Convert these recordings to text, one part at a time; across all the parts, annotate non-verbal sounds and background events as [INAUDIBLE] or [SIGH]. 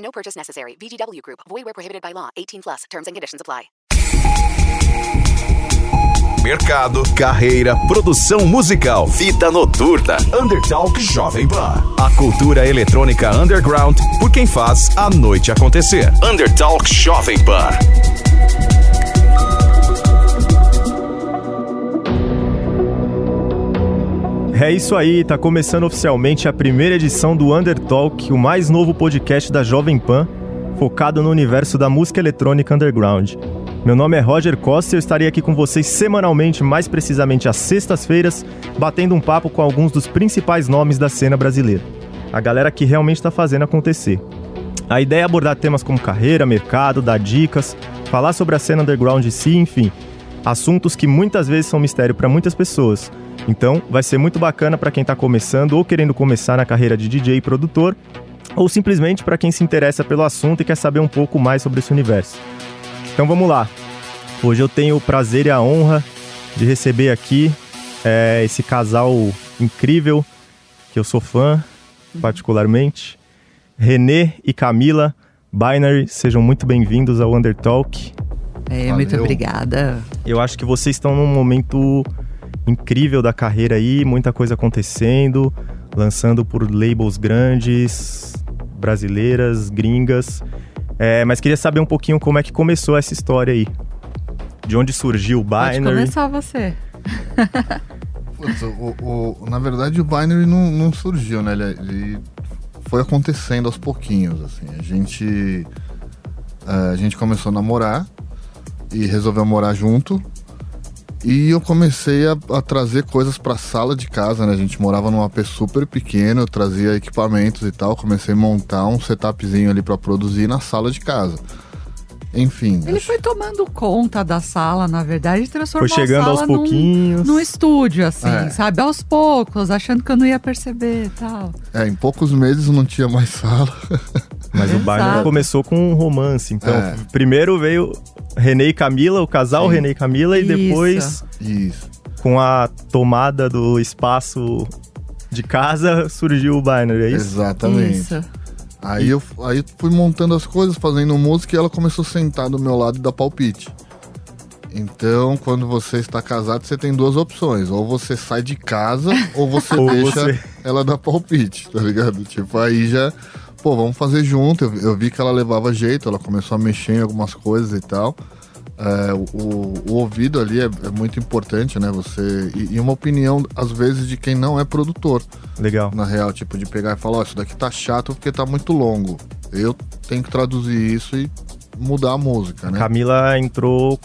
No purchase necessary. VGW Group. Void where prohibited by law. 18 plus. Terms and conditions apply. Mercado, carreira, produção musical, vida noturna, Undertalk Jovem Pan. A cultura eletrônica underground por quem faz a noite acontecer. Undertalk Jovem Pan. É isso aí, tá começando oficialmente a primeira edição do Undertalk, o mais novo podcast da Jovem Pan, focado no universo da música eletrônica underground. Meu nome é Roger Costa e eu estarei aqui com vocês semanalmente, mais precisamente às sextas-feiras, batendo um papo com alguns dos principais nomes da cena brasileira. A galera que realmente está fazendo acontecer. A ideia é abordar temas como carreira, mercado, dar dicas, falar sobre a cena underground em si, enfim, assuntos que muitas vezes são mistério para muitas pessoas. Então, vai ser muito bacana para quem está começando ou querendo começar na carreira de DJ e produtor, ou simplesmente para quem se interessa pelo assunto e quer saber um pouco mais sobre esse universo. Então vamos lá. Hoje eu tenho o prazer e a honra de receber aqui é, esse casal incrível, que eu sou fã, particularmente. Renê e Camila Binary, sejam muito bem-vindos ao Undertalk. É, muito obrigada. Eu acho que vocês estão num momento incrível da carreira aí, muita coisa acontecendo, lançando por labels grandes, brasileiras, gringas. É, mas queria saber um pouquinho como é que começou essa história aí. De onde surgiu o Binary? Pode começar você. Putz, o, o- na verdade, o Binary não, não surgiu, né? Ele, ele foi acontecendo aos pouquinhos, assim. A gente, eh, a gente começou a namorar e resolveu morar junto. E eu comecei a, a trazer coisas pra sala de casa, né? A gente morava num AP super pequeno, eu trazia equipamentos e tal. Comecei a montar um setupzinho ali pra produzir na sala de casa. Enfim. Ele acho- foi tomando conta da sala, na verdade, e transformou Foi chegando a aos sala num- pouquinhos. Num, estúdio, assim, É. sabe? Aos poucos, achando que eu não ia perceber e tal. É, em poucos meses não tinha mais [LAUGHS] sala. Mas o Exato. Binary começou com um romance. Então, É. primeiro veio Renê e Camila, o casal Sim. Renê e Camila, e Isso. depois, Isso. com a tomada do espaço de casa, surgiu o Binary, é isso? Exatamente. Isso. Aí eu aí fui montando as coisas, fazendo música e ela começou a sentar do meu lado e dar palpite. Então, quando você está casado, você tem duas opções. Ou você sai de casa, ou você [LAUGHS] Ou deixa você- ela dar palpite, tá ligado? Tipo, aí já, pô, vamos fazer junto. Eu, eu vi que ela levava jeito, ela começou a mexer em algumas coisas e tal. É, o, o- ouvido ali é, é muito importante, né? Você. E, e uma opinião, às vezes, de quem não é produtor Legal. na real, tipo, de pegar e falar, ó, isso daqui tá chato porque tá muito longo. Eu tenho que traduzir isso e mudar a música, né? Camila entrou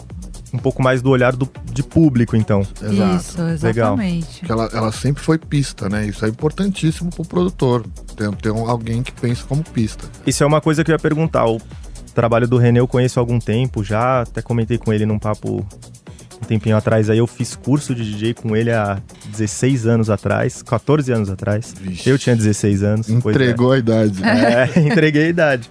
um pouco mais do olhar do, de público, então. Exato. Isso, exatamente. Porque ela, ela sempre foi pista, né? Isso é importantíssimo pro produtor. Ter, ter um- alguém que pensa como pista. Isso é uma coisa que eu ia perguntar. O trabalho do René eu conheço há algum tempo já, até comentei com ele num papo um tempinho atrás aí. Eu fiz curso de DJ com ele há 16 anos atrás, 14 anos atrás. Vixe. Eu tinha 16 anos. é. Entregou a idade. É, [LAUGHS] entreguei a idade.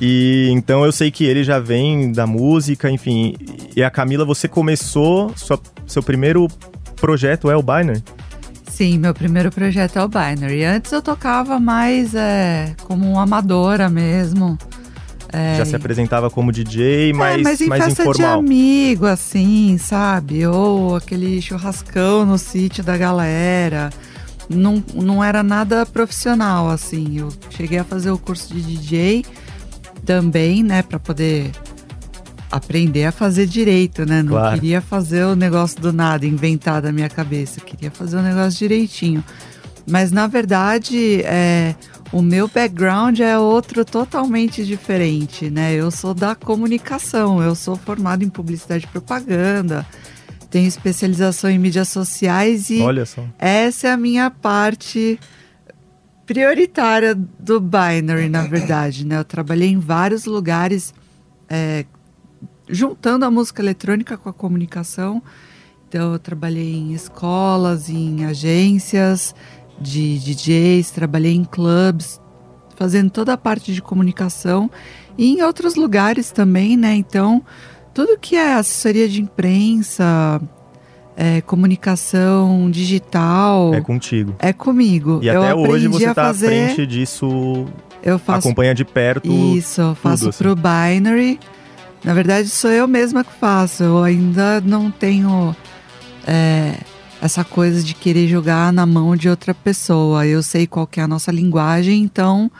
E então eu sei que ele já vem da música, enfim. E a Camila, você começou, sua- seu primeiro projeto é o Binary? Sim, meu primeiro projeto é o Binary. Antes eu tocava mais é, como uma amadora mesmo. É, Já se apresentava como DJ, mas, é, mas em mais festa de informal. amigo, assim, sabe? Ou aquele churrascão no sítio da galera. Não, não era nada profissional, assim. Eu cheguei a fazer o curso de DJ também, né? Pra poder aprender a fazer direito, né? Não Claro. queria fazer o negócio do nada, inventar da minha cabeça. Eu queria fazer o negócio direitinho. Mas, na verdade, é, o meu background é outro totalmente diferente, né? Eu sou da comunicação, eu sou formado em publicidade e propaganda, tenho especialização em mídias sociais e essa é a minha parte prioritária do Binary, na verdade, né? Eu trabalhei em vários lugares, é, juntando a música eletrônica com a comunicação. Então, eu trabalhei em escolas, em agências de DJs, trabalhei em clubs, fazendo toda a parte de comunicação e em outros lugares também, né? Então, tudo que é assessoria de imprensa, é, comunicação digital. É contigo. É comigo. E até eu hoje você a tá fazer, à frente disso, Eu faço acompanha de perto. isso, eu faço assim. pro Binary. Na verdade, sou eu mesma que faço. Eu ainda não tenho é, essa coisa de querer jogar na mão de outra pessoa. Eu sei qual que é a nossa linguagem, então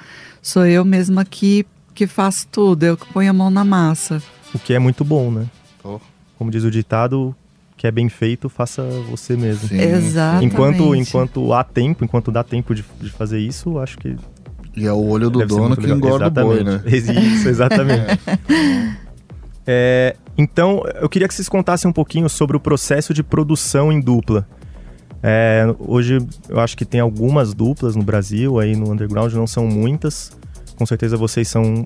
sou eu mesma que, que faço tudo. Eu que ponho a mão na massa. O que é muito bom, né? Oh. Como diz o ditado, que é bem feito, faça você mesmo. Sim, Exatamente. Enquanto, enquanto há tempo, enquanto dá tempo de, de fazer isso, acho que E é o olho do dono que legal. engorda o boi, né? Exatamente. Isso, exatamente. [LAUGHS] É, então, eu queria que vocês contassem um pouquinho sobre o processo de produção em dupla. É, hoje, eu acho que tem algumas duplas no Brasil, aí no underground, não são muitas. Com certeza vocês são,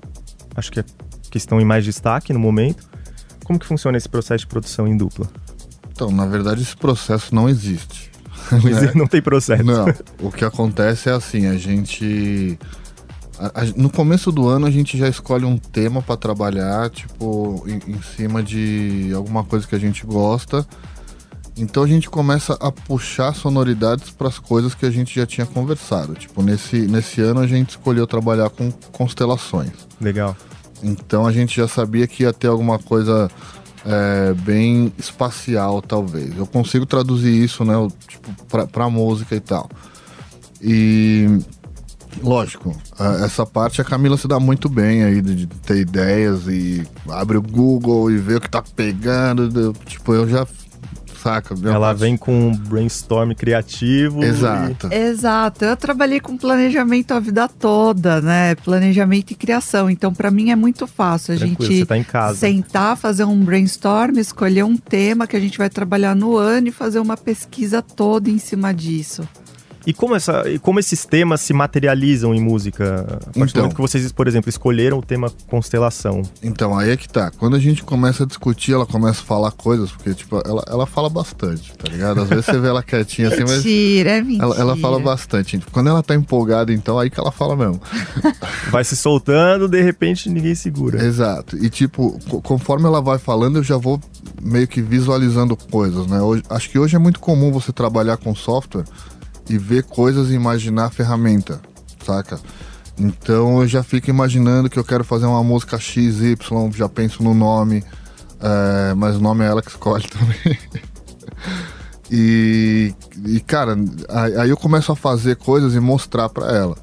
acho que, é- que estão em mais destaque no momento. Como que funciona esse processo de produção em dupla? Então, na verdade, esse processo não existe. [LAUGHS] Não, não tem processo. Não, o que acontece é assim, a gente. a- a- no começo do ano a gente já escolhe um tema pra trabalhar, tipo, em, em cima de alguma coisa que a gente gosta. Então a gente começa a puxar sonoridades para as coisas que a gente já tinha conversado. Tipo, nesse, nesse ano a gente escolheu trabalhar com constelações. Legal. Então a gente já sabia que ia ter alguma coisa é, bem espacial, talvez. Eu consigo traduzir isso, né, tipo, pra, pra música e tal. E lógico, essa parte a Camila se dá muito bem aí de, ter ideias e abre o Google e vê o que tá pegando. Tipo, eu já saca. minha Ela vem com um brainstorm criativo. e- Exato. Exato, eu trabalhei com planejamento a vida toda, né? Planejamento e criação. Então, para mim é muito fácil a Tranquilo, gente tá em casa. sentar, fazer um brainstorm, escolher um tema que a gente vai trabalhar no ano e fazer uma pesquisa toda em cima disso. E como, essa, e como esses temas se materializam em música? A partir do Então. momento que vocês, por exemplo, escolheram o tema constelação. Então, aí é que tá. Quando a gente começa a discutir, ela começa a falar coisas, porque, tipo, ela, ela fala bastante, tá ligado? Às vezes você vê ela quietinha assim, mas. Mentira, é mentira. Ela, ela fala bastante. Quando ela tá empolgada, então, aí que ela fala mesmo. [LAUGHS] Vai se soltando, de repente ninguém segura. Exato. E, tipo, co- conforme ela vai falando, eu já vou meio que visualizando coisas, né? Hoje, acho que hoje é muito comum você trabalhar com software e ver coisas e imaginar a ferramenta, saca? Então eu já fico imaginando que eu quero fazer uma música XY, já penso no nome, é, mas o nome é ela que escolhe [LAUGHS] também. E, e, cara, aí eu começo a fazer coisas e mostrar pra ela,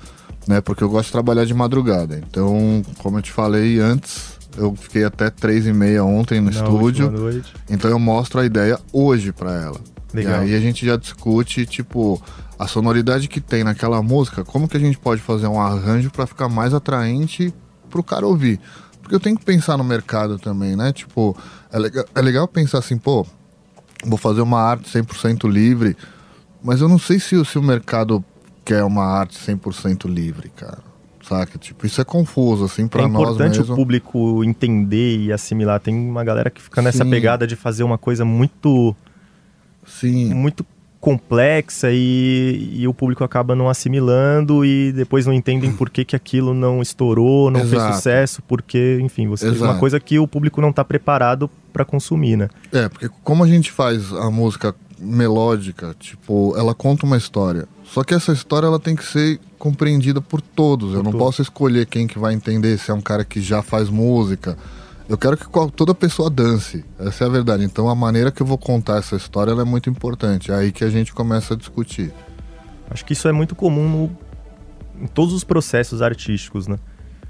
né? Porque eu gosto de trabalhar de madrugada. Então, como eu te falei antes, eu fiquei até três e meia ontem no Na estúdio. noite. Então eu mostro a ideia hoje pra ela. Legal. E aí a gente já discute, tipo, a sonoridade que tem naquela música, como que a gente pode fazer um arranjo pra ficar mais atraente pro cara ouvir. Porque eu tenho que pensar no mercado também, né? Tipo, é legal, é legal pensar assim, pô, vou fazer uma arte 100% livre, mas eu não sei se, o- se o mercado quer uma arte 100% livre, cara. Saca? Tipo, isso é confuso, assim, pra é nós importante mesmo. o público entender e assimilar. Tem uma galera que fica nessa Sim. pegada de fazer uma coisa muito, Sim. muito complexa e, e o público acaba não assimilando e depois não entendem por que, que aquilo não estourou, não fez Exato. sucesso, porque, enfim, você uma Exato. coisa que o público não está preparado para consumir, né? É, porque como a gente faz a música melódica, tipo, ela conta uma história. Só que essa história ela tem que ser compreendida por todos. Eu não todos. posso escolher quem que vai entender, se é um cara que já faz música. Eu quero que toda pessoa dance. Essa é a verdade. Então a maneira que eu vou contar essa história é muito importante. É aí que a gente começa a discutir. Acho que isso é muito comum no- em todos os processos artísticos, né?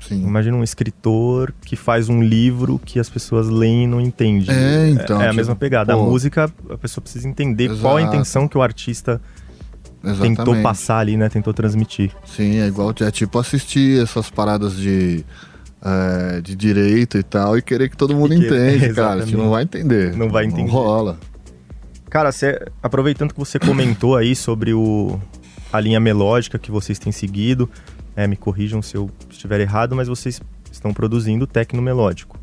Sim. Imagina um escritor que faz um livro que as pessoas leem e não entendem. É, então, É, a tipo, mesma pegada. pô. A música, a pessoa precisa entender qual a Exato. intenção que o artista Exatamente. tentou passar ali, né? Tentou transmitir. Sim, é igual é tipo assistir essas paradas de, é, de direito e tal e querer que todo mundo que- entende, cara. Exatamente. Tipo, não vai entender. Não vai entender. Não rola. Cara, você- aproveitando que você comentou aí sobre o, a linha melódica que vocês têm seguido. É, me corrijam se eu estiver errado, mas vocês estão produzindo techno melódico,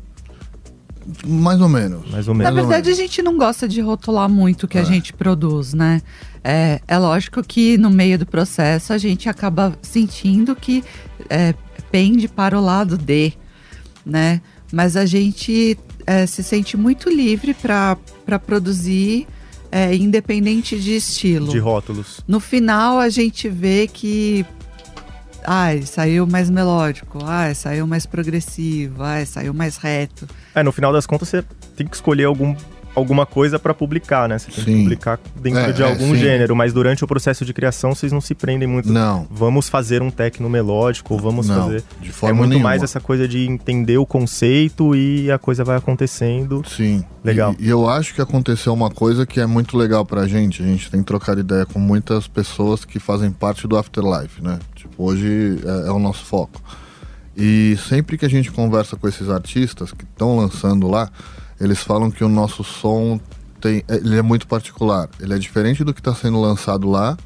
Mais ou menos. mais ou Na menos. verdade, a gente não gosta de rotular muito o que É. a gente produz, né? É, é lógico que no meio do processo a gente acaba sentindo que é, pende para o lado de, né? Mas a gente é, se sente muito livre para produzir, é, independente de estilo. de rótulos. No final a gente vê que ai, saiu mais melódico, ai, saiu mais progressivo, ai, saiu mais reto. É, no final das contas você tem que escolher algum, alguma coisa pra publicar, né? Você tem que Sim. publicar dentro É, de é, algum sim. gênero, mas durante o processo de criação vocês não se prendem muito. Não. Vamos fazer um techno melódico, ou vamos Não, fazer. de É forma muito nenhuma. mais essa coisa de entender o conceito e a coisa vai acontecendo. Sim. Legal. E, e eu acho que aconteceu uma coisa que é muito legal pra gente. A gente tem trocado ideia com muitas pessoas que fazem parte do Afterlife, né? Tipo, hoje é, é o nosso foco. E sempre que a gente conversa com esses artistas que estão lançando lá, eles falam que o nosso som tem, é- ele é muito particular. Ele é diferente do que está sendo lançado lá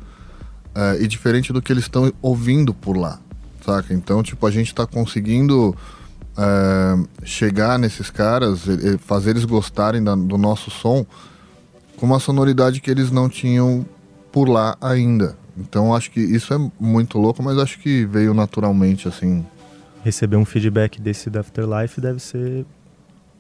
é, e diferente do que eles estão ouvindo por lá, saca? Então, tipo, a gente está conseguindo é, chegar nesses caras, fazer eles gostarem da- do nosso som com uma sonoridade que eles não tinham por lá ainda. Então, acho que isso é muito louco, mas acho que veio naturalmente, assim. Receber um feedback desse do Afterlife deve ser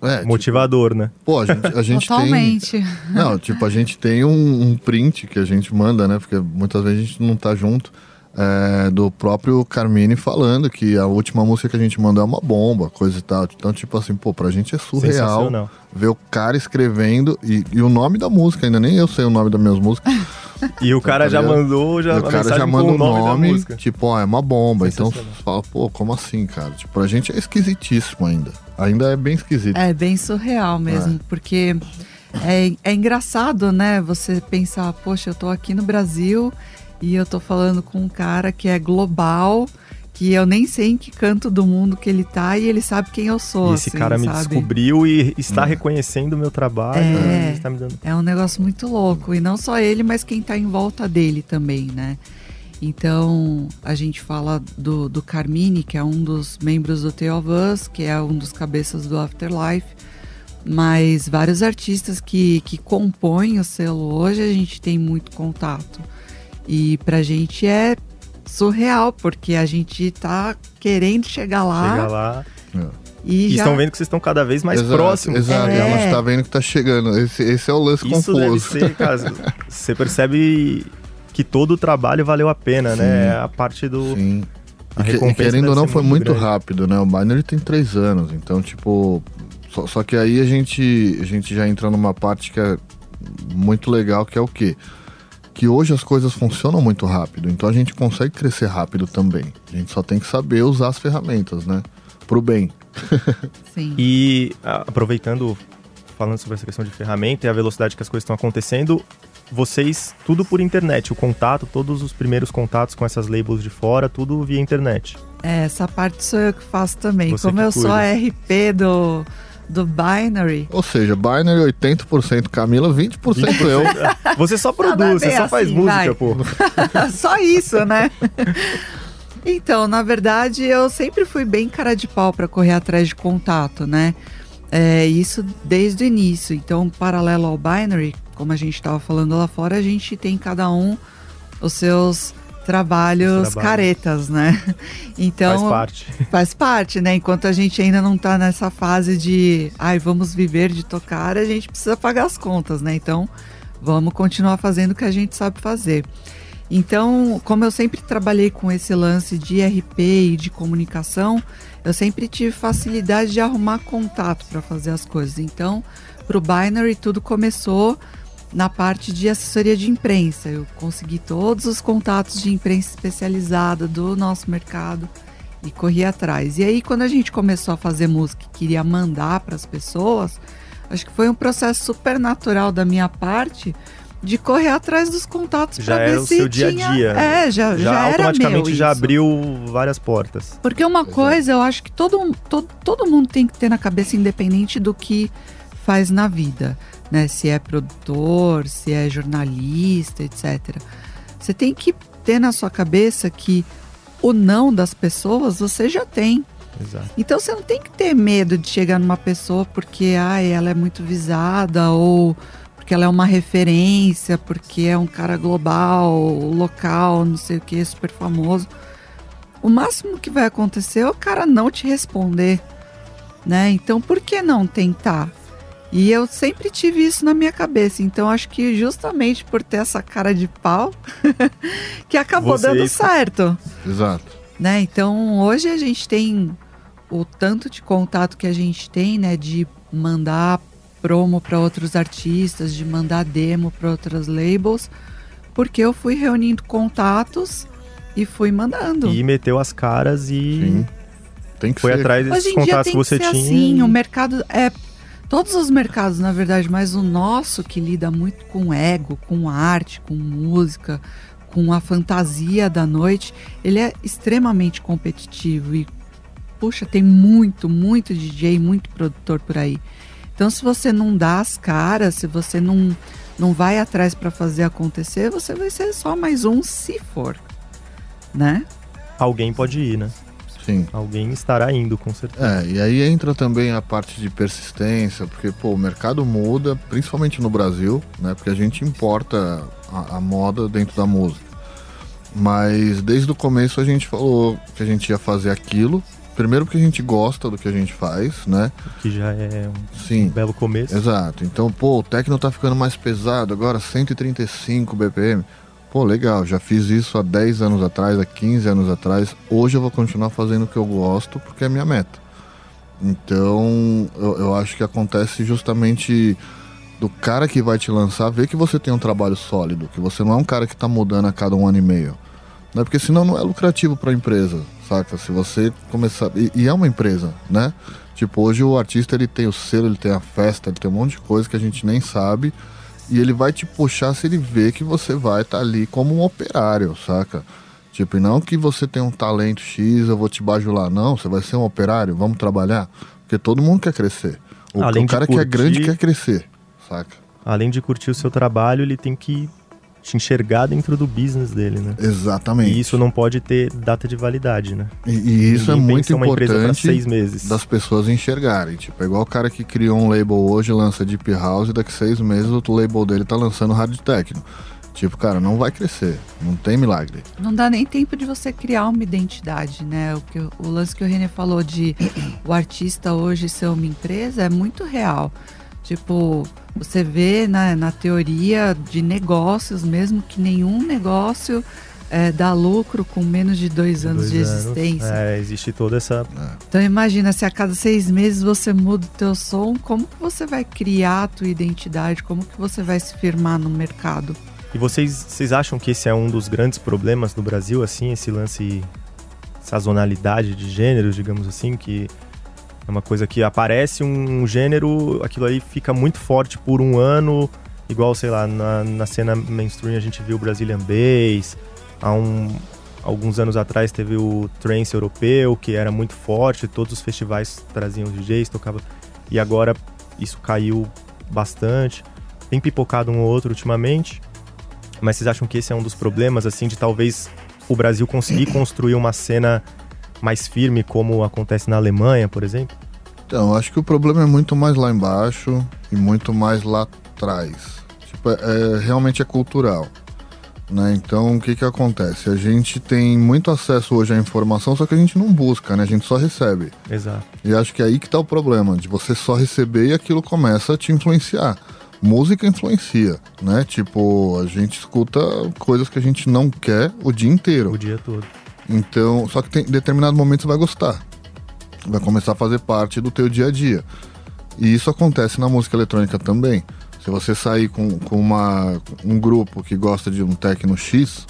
É, tipo, motivador, né? pô, a gente, a gente tem. Totalmente. Não, tipo, a gente tem um, um print que a gente manda, né? Porque muitas vezes a gente não tá junto. É, do próprio Carmine falando que a última música que a gente mandou é uma bomba, coisa e tal. Então, tipo assim, pô, pra gente é surreal ver o cara escrevendo e, e o nome da música, ainda nem eu sei o nome das minhas músicas. E o cara já Tá ligado? mandou já, o cara já manda o o nome, da nome, música. tipo, ó, é uma bomba. Então fala, pô, como assim, cara? Tipo, pra gente é esquisitíssimo ainda. Ainda é bem esquisito. É bem surreal mesmo, porque é, é engraçado, né? Você pensar, poxa, eu tô aqui no Brasil e eu tô falando com um cara que é global, que eu nem sei em que canto do mundo que ele tá e ele sabe quem eu sou. E esse assim, cara me sabe? descobriu e está reconhecendo o meu trabalho. É. né? Está me dando... É um negócio muito louco. E não só ele, mas quem tá em volta dele também, né? Então, a gente fala do, do Carmine, que é um dos membros do The of Us, que é um dos cabeças do Afterlife. Mas vários artistas que, que compõem o selo hoje, a gente tem muito contato. E pra gente é surreal, porque a gente tá querendo chegar lá. Chega lá. E, E já... estão vendo que vocês estão cada vez mais exato, próximos. Exato, É. a gente tá vendo que tá chegando. Esse, esse é o lance Isso deve confuso. ser, cara. [LAUGHS] Você percebe que todo o trabalho valeu a pena, Sim. né? É A parte do. Sim. A E, que- querendo ou não, foi muito rápido, né? O Binary tem três anos, então, tipo. Só, só que aí a gente, a gente já entra numa parte que é muito legal, que é o quê? Que hoje as coisas funcionam muito rápido, então a gente consegue crescer rápido também. A gente só tem que saber usar as ferramentas, né? Pro bem. [LAUGHS] Sim. E aproveitando, falando sobre essa questão de ferramenta e a velocidade que as coisas estão acontecendo, vocês, tudo por internet, o contato, todos os primeiros contatos com essas labels de fora, tudo via internet. É, essa parte sou eu que faço também. Você Como eu sou cuida. a RP do, do Binary. Ou seja, Binary 80% Camila, 20%, eu. [LAUGHS] Você só Ah, mas produz, você só faz assim, música, vai. pô. [LAUGHS] Só isso, né? [LAUGHS] então, na verdade, eu sempre fui bem cara de pau para correr atrás de contato, né? É, isso desde o início. Então, paralelo ao Binary, como a gente estava falando lá fora, a gente tem cada um os seus trabalhos Os trabalhos. caretas, né? Então, Faz parte. [LAUGHS] Faz parte, né? Enquanto a gente ainda não tá nessa fase de, ai, vamos viver de tocar, a gente precisa pagar as contas, né? Então, vamos continuar fazendo o que a gente sabe fazer. Então, como eu sempre trabalhei com esse lance de RP e de comunicação, eu sempre tive facilidade de arrumar contato para fazer as coisas. Então, para o Binary, tudo começou na parte de assessoria de imprensa. Eu consegui todos os contatos de imprensa especializada do nosso mercado e corri atrás. E aí, quando a gente começou a fazer música e queria mandar para as pessoas, acho que foi um processo super natural da minha parte de correr atrás dos contatos Já para era ver o se seu dia a tinha... dia. É, já, já, era automaticamente meu já isso. abriu várias portas. Porque uma coisa eu acho que todo, todo, todo mundo tem que ter na cabeça, independente do que faz na vida, né? Se é produtor, se é jornalista, etc. Você tem que ter na sua cabeça que o não das pessoas você já tem. Exato. Então você não tem que ter medo de chegar numa pessoa porque ai, ela é muito visada ou porque ela é uma referência, porque é um cara global, local, não sei o que, super famoso. O máximo que vai acontecer é o cara não te responder, né? Então por que não tentar? E eu sempre tive isso na minha cabeça. Então acho que justamente por ter essa cara de pau [LAUGHS] que acabou Você- dando certo Exato. né? Então hoje a gente tem o tanto de contato que a gente tem, né, de mandar promo para outros artistas, de mandar demo para outras labels, porque eu fui reunindo contatos e fui mandando. E meteu as caras e Sim. Tem que foi ser. atrás desses contatos que você que ser tinha. assim, o mercado é todos os mercados, na verdade, mas o nosso que lida muito com ego, com arte, com música, com a fantasia da noite, ele é extremamente competitivo e puxa, tem muito, muito DJ, muito produtor por aí. Então, se você não dá as caras, se você não não vai atrás para fazer acontecer, você vai ser só mais um se for, né? Alguém pode ir, né? Sim. Alguém estará indo, com certeza. É, e aí entra também a parte de persistência, porque pô, o mercado muda, principalmente no Brasil, né? Porque a gente importa a, a moda dentro da música. Mas desde o começo a gente falou que a gente ia fazer aquilo. Primeiro porque a gente gosta do que a gente faz, né? Que já é um Sim. belo começo. Exato. Então, pô, o techno tá ficando mais pesado, agora 135 BPM. Pô, legal, já fiz isso há 10 anos atrás, há 15 anos atrás. Hoje eu vou continuar fazendo o que eu gosto, porque é minha meta. Então, eu, eu acho que acontece justamente do cara que vai te lançar ver que você tem um trabalho sólido, que você não é um cara que tá mudando a cada um ano e meio. Né? Porque senão não é lucrativo para a empresa, saca? Se você começar. E, e é uma empresa, né? Tipo, hoje o artista ele tem o selo, ele tem a festa, ele tem um monte de coisa que a gente nem sabe. E ele vai te puxar se ele vê que você vai estar ali como um operário, saca? Tipo, não que você tem um talento X, eu vou te bajular. Não, você vai ser um operário, vamos trabalhar. Porque todo mundo quer crescer. O, o cara que é curtir- grande quer crescer, saca? Além de curtir o seu trabalho, ele tem que te enxergar dentro do business dele, né? Exatamente. E isso não pode ter data de validade, né? E, e isso é Ninguém muito empresa pra importante seis meses. das pessoas enxergarem. Tipo, é igual o cara que criou um label hoje, lança Deep House, e daqui seis meses o label dele tá lançando Hard Techno. Tipo, cara, não vai crescer. Não tem milagre. Não dá nem tempo de você criar uma identidade, né? O, que, o- o lance que o René falou de [CLEARS THROAT] o artista hoje ser uma empresa é muito real. Tipo, você vê na, na teoria de negócios mesmo que nenhum negócio é, dá lucro com menos de dois anos Dois de anos. existência. É, existe toda essa. Então imagina, se a cada seis meses você muda o teu som, como que você vai criar a tua identidade? Como que você vai se firmar no mercado? E vocês, vocês acham que esse é um dos grandes problemas no Brasil, assim, esse lance sazonalidade de gêneros, digamos assim, que é uma coisa que aparece um gênero, aquilo aí fica muito forte por um ano, igual, sei lá, na, na cena mainstream a gente viu Brazilian Bass, há um, alguns anos atrás teve o trance europeu, que era muito forte, todos os festivais traziam DJs, tocava, e agora isso caiu bastante, tem pipocado um ou outro ultimamente, mas vocês acham que esse é um dos problemas, assim, de talvez o Brasil conseguir construir uma cena mais firme, como acontece na Alemanha, por exemplo? Então, acho que o problema é muito mais lá embaixo e muito mais lá atrás. Tipo, é, é- realmente é cultural. Né? Então, o que que acontece? A gente tem muito acesso hoje à informação, só que a gente não busca, né? A gente só recebe. Exato. E acho que é aí que tá o problema, de você só receber e aquilo começa a te influenciar. Música influencia, né? Tipo, a gente escuta coisas que a gente não quer o dia inteiro. O dia todo. Então, só que tem em determinado momento você vai gostar. Vai começar a fazer parte do teu dia a dia. E isso acontece na música eletrônica também. Se você sair com, com uma, um grupo que gosta de um techno X,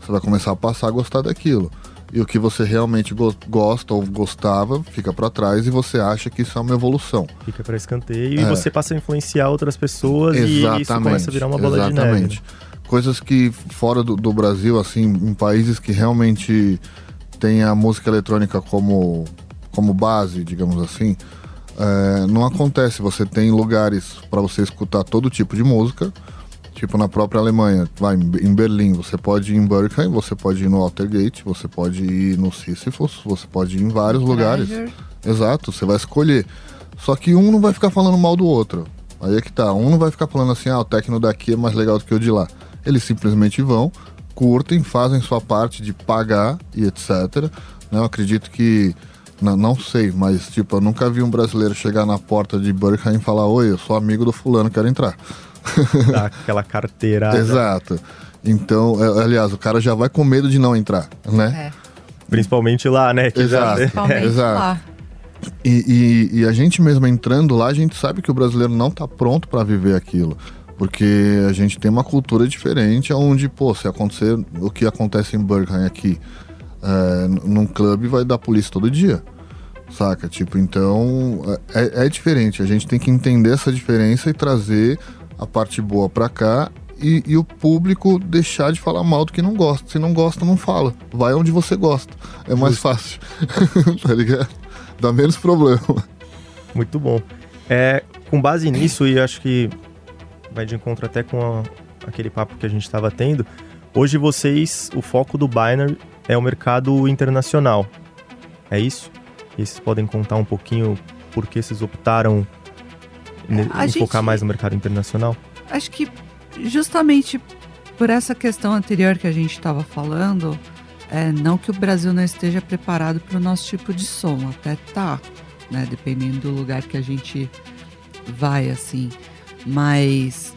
você vai começar a passar a gostar daquilo. E o que você realmente go- gosta ou gostava fica pra trás e você acha que isso é uma evolução. Fica para escanteio e É. você passa a influenciar outras pessoas e isso começa a virar uma bola exatamente. de neve. né? Coisas que fora do, do Brasil, assim, em países que realmente tem a música eletrônica como, como base, digamos assim, é, não acontece. Você tem lugares para você escutar todo tipo de música, Tipo, na própria Alemanha, vai em Berlim, você pode ir em Berkheim, você pode ir no Altergate, você pode ir no Sisyphus, você pode ir em vários lugares. Exato, você vai escolher. Só que um não vai ficar falando mal do outro. Aí é que tá, um não vai ficar falando assim, ah, o techno daqui é mais legal do que o de lá. Eles simplesmente vão, curtem, fazem sua parte de pagar e etc. né? Eu acredito que, não, não sei, mas tipo, eu nunca vi um brasileiro chegar na porta de Berkheim e falar, oi, eu sou amigo do fulano, quero entrar. [LAUGHS] Dá aquela carteirada. Exato. Então, é, aliás, o cara já vai com medo de não entrar, né? É, Principalmente lá, né? que já- Exato. [LAUGHS] principalmente exato. lá. E, e- e a gente mesmo entrando lá, a gente sabe que o brasileiro não tá pronto para viver aquilo. Porque a gente tem uma cultura diferente, onde, pô, se acontecer o que acontece em Berkheim aqui, é, num clube vai dar polícia todo dia. Saca? Tipo, então é, é diferente. A gente tem que entender essa diferença e trazer a parte boa pra cá e, e o público deixar de falar mal do que não gosta. Se não gosta, não fala. Vai onde você gosta. É mais fácil. [LAUGHS] tá ligado? Dá menos problema. Muito bom. É, com base nisso, e acho que vai de encontro até com a- aquele papo que a gente estava tendo, hoje vocês, o foco do Binary é o mercado internacional. É isso? E vocês podem contar um pouquinho por que vocês optaram a em gente- focar mais no mercado internacional? Acho que justamente por essa questão anterior que a gente estava falando, é, não que o Brasil não esteja preparado para o nosso tipo de som, até tá, né? Dependendo do lugar que a gente vai, assim. Mas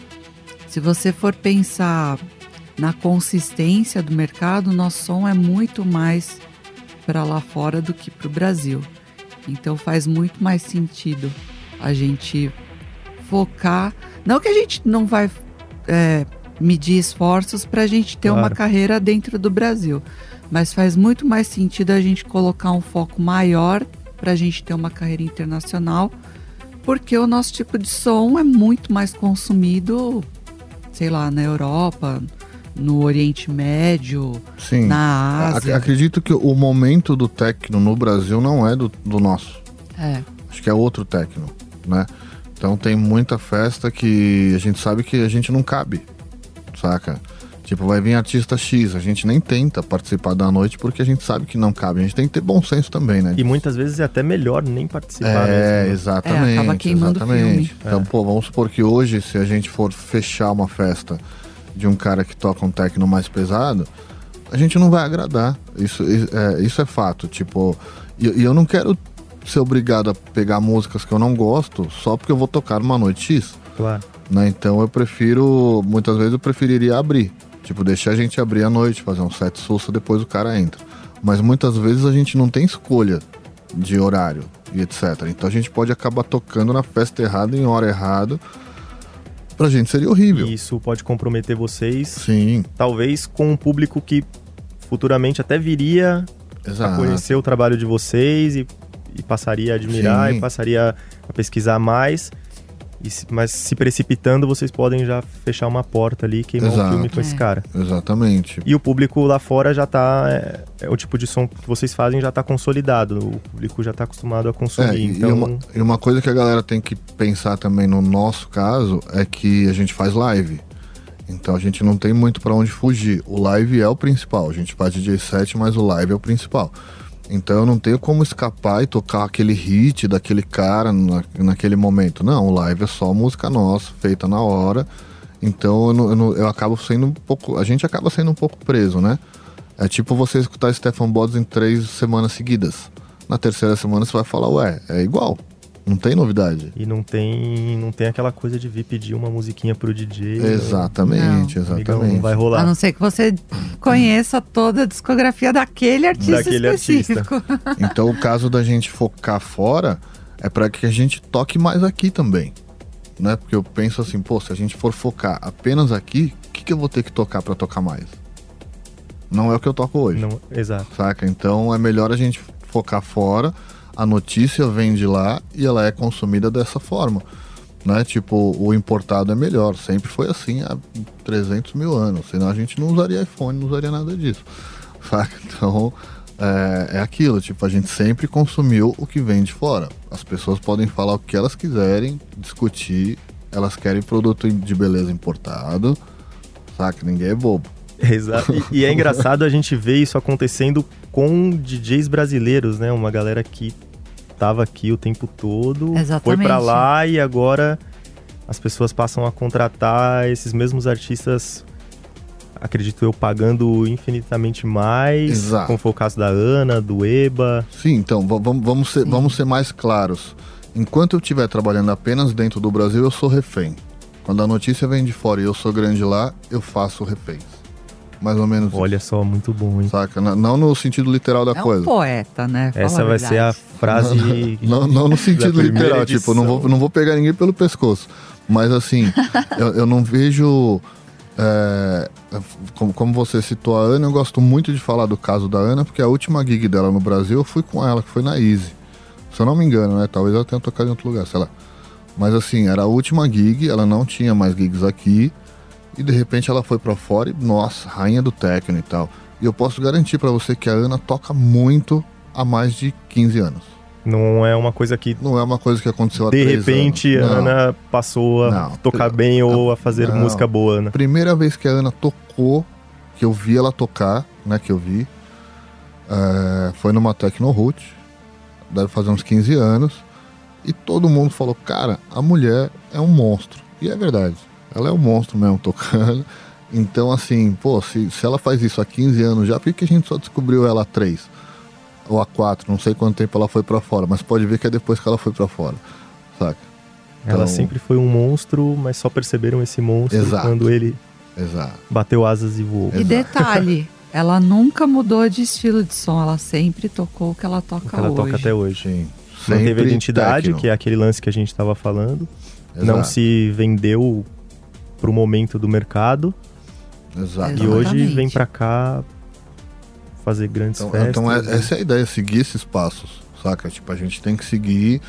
se você for pensar na consistência do mercado, nosso som é muito mais para lá fora do que para o Brasil. Então faz muito mais sentido a gente focar. Não que a gente não vai é, medir esforços para a gente ter uma Claro. carreira dentro do Brasil, mas faz muito mais sentido a gente colocar um foco maior para a gente ter uma carreira internacional, porque o nosso tipo de som é muito mais consumido, sei lá, na Europa, no Oriente Médio, Sim. na Ac- Ásia. acredito que o momento do techno no Brasil não é do, do nosso. É. Acho que é outro techno, né? Então tem muita festa que a gente sabe que a gente não cabe, saca? Tipo, vai vir artista X, a gente nem tenta participar da noite porque a gente sabe que não cabe. A gente tem que ter bom senso também, né? E muitas vezes é até melhor nem participar É, mesmo. né? exatamente. É, acaba queimando o exatamente. filme. Então, pô, vamos supor que hoje, se a gente for fechar uma festa de um cara que toca um techno mais pesado, a gente não vai agradar. Isso, é, isso é fato. Tipo, e, e eu não quero ser obrigado a pegar músicas que eu não gosto só porque eu vou tocar numa noite X. Claro. Né? Então eu prefiro, muitas vezes eu preferiria abrir. Tipo, deixar a gente abrir à noite, fazer um set sussa, depois o cara entra. Mas muitas vezes a gente não tem escolha de horário e etc. Então a gente pode acabar tocando na festa errada, em hora errada. Pra gente seria horrível. Isso pode comprometer vocês, Sim, talvez com um público que futuramente até viria a exato. conhecer o trabalho de vocês e, e passaria a admirar Sim. e passaria a pesquisar mais. E se- mas se precipitando, vocês podem já fechar uma porta ali e queimar Exato. um filme com esse É. cara. Exatamente. E o público lá fora já tá. É, é o tipo de som que vocês fazem já tá consolidado. O público já tá acostumado a É, consumir. e, então. uma, e uma coisa que a galera tem que pensar também no nosso caso é que a gente faz live. Então a gente não tem muito pra onde fugir. O live é o principal. A gente faz DJ set, mas o live é o principal. Então eu não tenho como escapar e tocar aquele hit daquele cara na, naquele momento. Não, o live é só música nossa, feita na hora. Então eu, não- eu não- eu acabo sendo um pouco. A gente acaba sendo um pouco preso, né? É tipo você escutar Stefan Bods em três semanas seguidas. Na terceira semana você vai falar, ué, é igual. Não tem novidade. E não tem, não tem aquela coisa de vir pedir uma musiquinha pro DJ. Exatamente, Amigão, exatamente. não vai A rolar. não ser que você conheça toda a discografia daquele artista Daquele específico. [LAUGHS] Então o caso da gente focar fora é para que a gente toque mais aqui também. Né? Porque eu penso assim, pô, se a gente for focar apenas aqui, o que, que eu vou ter que tocar para tocar mais? Não é o que eu toco hoje. Não, exato. saca? Então é melhor a gente focar fora, a notícia vem de lá e ela é consumida dessa forma. Né? Tipo, o importado é melhor, sempre foi assim há 300 mil anos, senão a gente não usaria iPhone, não usaria nada disso, [LAUGHS] saca? Então é, é aquilo, tipo, a gente sempre consumiu o que vem de fora. As pessoas podem falar o que elas quiserem, discutir, elas querem produto de beleza importado, saca? Ninguém é bobo. [LAUGHS] Exato. E, e é engraçado a gente ver isso acontecendo com DJs brasileiros, né? Uma galera que tava aqui o tempo todo, foi Exatamente. pra lá e agora as pessoas passam a contratar esses mesmos artistas, acredito eu, pagando infinitamente mais, Exato. como foi o caso da Ana, do Eba. Sim, então, va- vamos, vamos, ser, vamos ser mais claros. Enquanto eu estiver trabalhando apenas dentro do Brasil, eu sou refém. Quando a notícia vem de fora e eu sou grande lá, eu faço reféns. Mais ou menos Olha só, muito bom, hein? isso, saca? N- Não no sentido literal da É um coisa. poeta, né? Fala Essa vai ser a frase. [LAUGHS] Não, não no sentido literal, tipo, eu não vou, edição. não vou pegar ninguém pelo pescoço. Mas assim, [LAUGHS] eu, eu não vejo. é, como, como você citou a Ana, eu gosto muito de falar do caso da Ana, porque a última gig dela no Brasil eu fui com ela, que foi na Easy. Se eu não me engano, né? Talvez ela tenha tocado em outro lugar, sei lá. Mas assim, era a última gig, ela não tinha mais gigs aqui. E de repente ela foi pra fora e, nossa, rainha do techno e tal. E eu posso garantir pra você que a Ana toca muito há mais de 15 anos. Não é uma coisa que Não é uma coisa que aconteceu há de repente a. Ana passou a Não. tocar bem ou a fazer Não. música boa, né? Primeira vez que a Ana tocou, que eu vi ela tocar, né, que eu vi, é, foi numa Tecno Root, deve fazer uns 15 anos, e todo mundo falou, cara, a mulher é um monstro. E é verdade, ela é um monstro mesmo tocando. Então, assim, pô, se, se ela faz isso há 15 anos já, por que que a gente só descobriu ela há 3? Ou há 4, não sei quanto tempo ela foi pra fora, mas pode ver que é depois que ela foi pra fora, saca? Ela Então- sempre foi um monstro, mas só perceberam esse monstro Exato. quando ele Exato. bateu asas e voou. E Exato. detalhe, [LAUGHS] ela nunca mudou de estilo de som, ela sempre tocou o que ela O toca que ela hoje. toca até hoje. Sim. Manteve a Sempre identidade, techno. que é aquele lance que a gente estava falando. Não Exato. se vendeu pro momento do mercado. Exato. E hoje Exatamente. vem pra cá fazer grandes Então, festas. então é- essa é a ideia, seguir esses passos, saca? Tipo, a gente tem que seguir,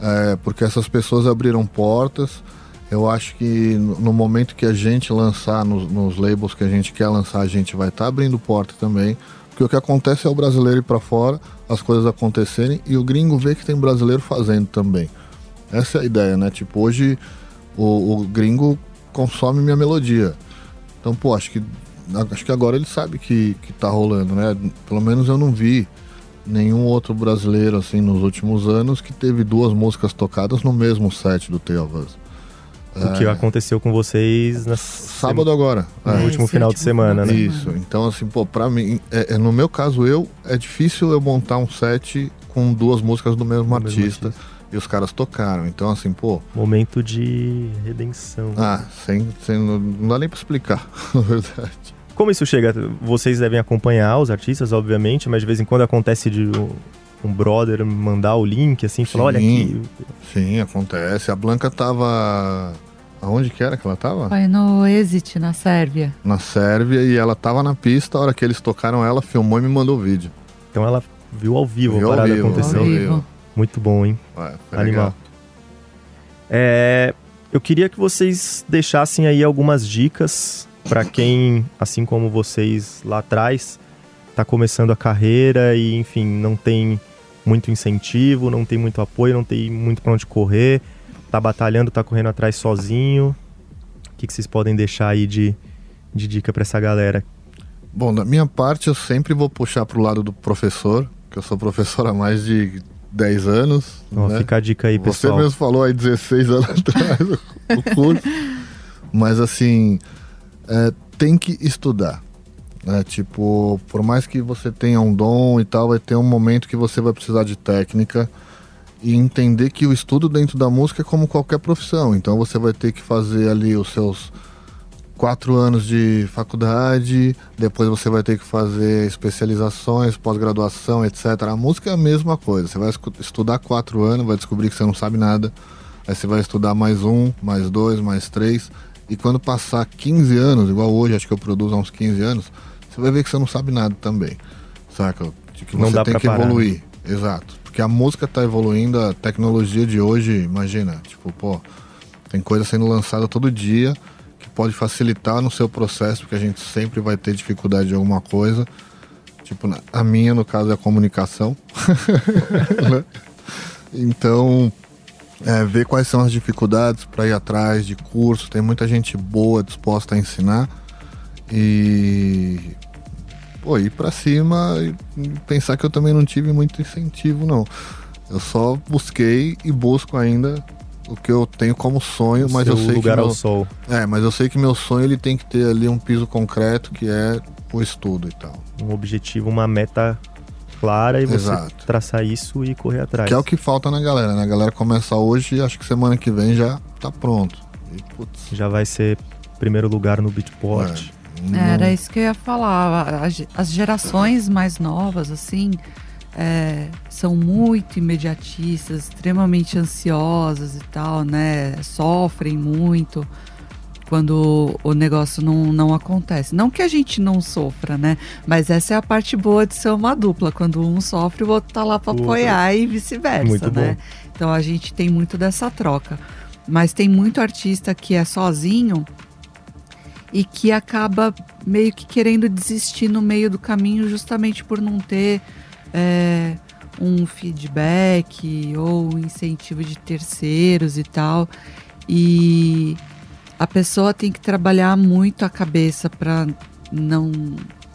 é, porque essas pessoas abriram portas. Eu acho que no momento que a gente lançar nos, nos labels que a gente quer lançar, a gente vai estar abrindo porta também. Porque o que acontece é o brasileiro ir para fora, as coisas acontecerem e o gringo vê que tem brasileiro fazendo também. Essa é a ideia, né? Tipo, hoje o, o gringo consome minha melodia. Então, pô, acho que, acho que agora ele sabe que, que tá rolando, né? Pelo menos eu não vi nenhum outro brasileiro, assim, nos últimos anos que teve duas músicas tocadas no mesmo set do of Us. O que aconteceu com vocês na Sábado agora. no é. último esse final de último semana, final né? de Isso, então assim, pô, pra mim, é, é, no meu caso eu, é difícil eu montar um set com duas músicas do mesmo, Do mesmo artista, e os caras tocaram. Então assim, pô, Momento de redenção. ah, sem, sem, não- dá nem pra explicar, [LAUGHS] na verdade. Como isso chega? Vocês devem acompanhar os artistas, obviamente, mas de vez em quando acontece de um, brother mandar o link, assim, falar, olha Sim. aqui. Sim, acontece. A Blanca tava. Aonde que era que ela tava? Foi no Exit, na Sérvia. Na Sérvia e ela tava na pista, a hora que eles tocaram ela, filmou e me mandou o vídeo. Então ela viu ao vivo Viu a ao parada vivo, acontecendo. Ao ao vivo. Muito bom, hein? Ué, Animal. É, eu queria que vocês deixassem aí algumas dicas para quem, assim como vocês lá atrás, tá começando a carreira e, enfim, não tem muito incentivo, não tem muito apoio, não tem muito para onde correr, tá batalhando, tá correndo atrás sozinho. O que, que vocês podem deixar aí de, de dica para essa galera? Bom, da minha parte, eu sempre vou puxar pro lado do professor, que eu sou professor há mais de 10 anos. Ó, né? Fica a dica aí, Você pessoal. mesmo falou aí 16 anos [LAUGHS] atrás o curso. Mas assim, é, tem que estudar. né? Tipo, por mais que você tenha um dom e tal, vai ter um momento que você vai precisar de técnica e entender que o estudo dentro da música é como qualquer profissão. Então você vai ter que fazer ali os seus quatro anos de faculdade, depois você vai ter que fazer especializações, pós-graduação, etc. A música é a mesma coisa. Você vai estudar quatro anos, vai descobrir que você não sabe nada. Aí você vai estudar mais um, mais dois, mais três. E quando passar 15 anos, igual hoje, acho que eu produzo há uns 15 anos, você vai ver que você não sabe nada também. Saca? De que Não você tem que parar, né? evoluir. Exato. Porque a música tá evoluindo, a tecnologia de hoje, imagina, tipo, pô, tem coisa sendo lançada todo dia pode facilitar no seu processo, porque a gente sempre vai ter dificuldade de alguma coisa. Tipo, a minha, no caso, é a comunicação. [LAUGHS] Né? então, é, ver quais são as dificuldades para ir atrás de curso. Tem muita gente boa disposta a ensinar. E pô, ir pra cima e pensar que eu também não tive muito incentivo, não. Eu só busquei e busco ainda o que eu tenho como sonho, mas seu eu sei lugar que ao meu, sol. é, mas eu sei que meu sonho ele tem que ter ali um piso concreto que é o estudo e tal. Um objetivo, uma meta clara e você Exato. traçar isso e correr atrás. Que é o que falta na galera, né? A galera começa hoje e acho que semana que vem já tá pronto. E, putz, Já vai ser primeiro lugar no Beatport. não- Era isso que eu ia falar. As gerações mais novas, assim, é, são muito imediatistas, extremamente ansiosas e tal, né? Sofrem muito quando o negócio não, não acontece. Não que a gente não sofra, né? Mas essa é a parte boa de ser uma dupla. Quando um sofre, o outro tá lá outro- apoiar e vice-versa, Muito bom. né? Então a gente tem muito dessa troca. Mas tem muito artista que é sozinho e que acaba meio que querendo desistir no meio do caminho justamente por não ter é, um feedback ou um incentivo de terceiros e tal. E a pessoa tem que trabalhar muito a cabeça para não,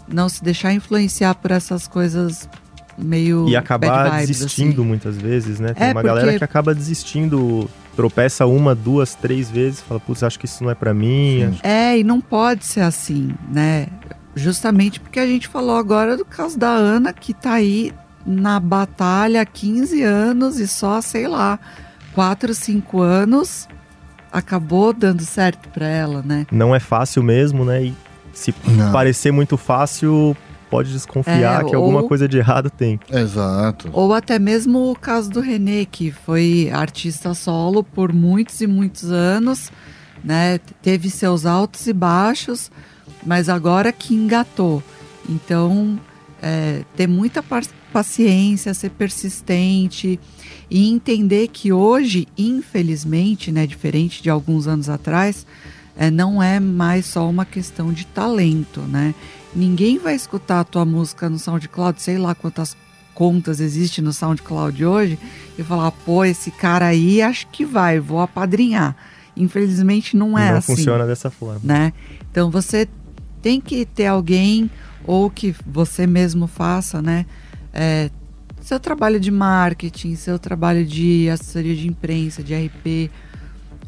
não se deixar influenciar por essas coisas meio E bad acabar vibes, desistindo assim. muitas vezes, né? Tem É, uma galera porque- que acaba desistindo, tropeça uma, duas, três vezes, fala, putz, acho que isso não é pra mim. acho- É, e não pode ser assim, né? Justamente porque a gente falou agora do caso da Ana, que tá aí na batalha há 15 anos e só, sei lá, 4, 5 anos acabou dando certo pra ela, né? Não é fácil mesmo, né? E se Não. parecer muito fácil, pode desconfiar É, que alguma ou- coisa de errado tem. Exato. Ou até mesmo o caso do René, que foi artista solo por muitos e muitos anos, né? Teve seus altos e baixos, mas agora que engatou. Então, é, ter muita paciência, ser persistente e entender que hoje, infelizmente, né, diferente de alguns anos atrás, é, não é mais só uma questão de talento, né? Ninguém vai escutar a tua música no SoundCloud, sei lá quantas contas existe no SoundCloud hoje, e falar, pô, esse cara aí acho que vai, vou apadrinhar. Infelizmente não é não assim funciona dessa forma. né? Então você tem que ter alguém ou que você mesmo faça, né? É, seu trabalho de marketing, seu trabalho de assessoria de imprensa, de RP,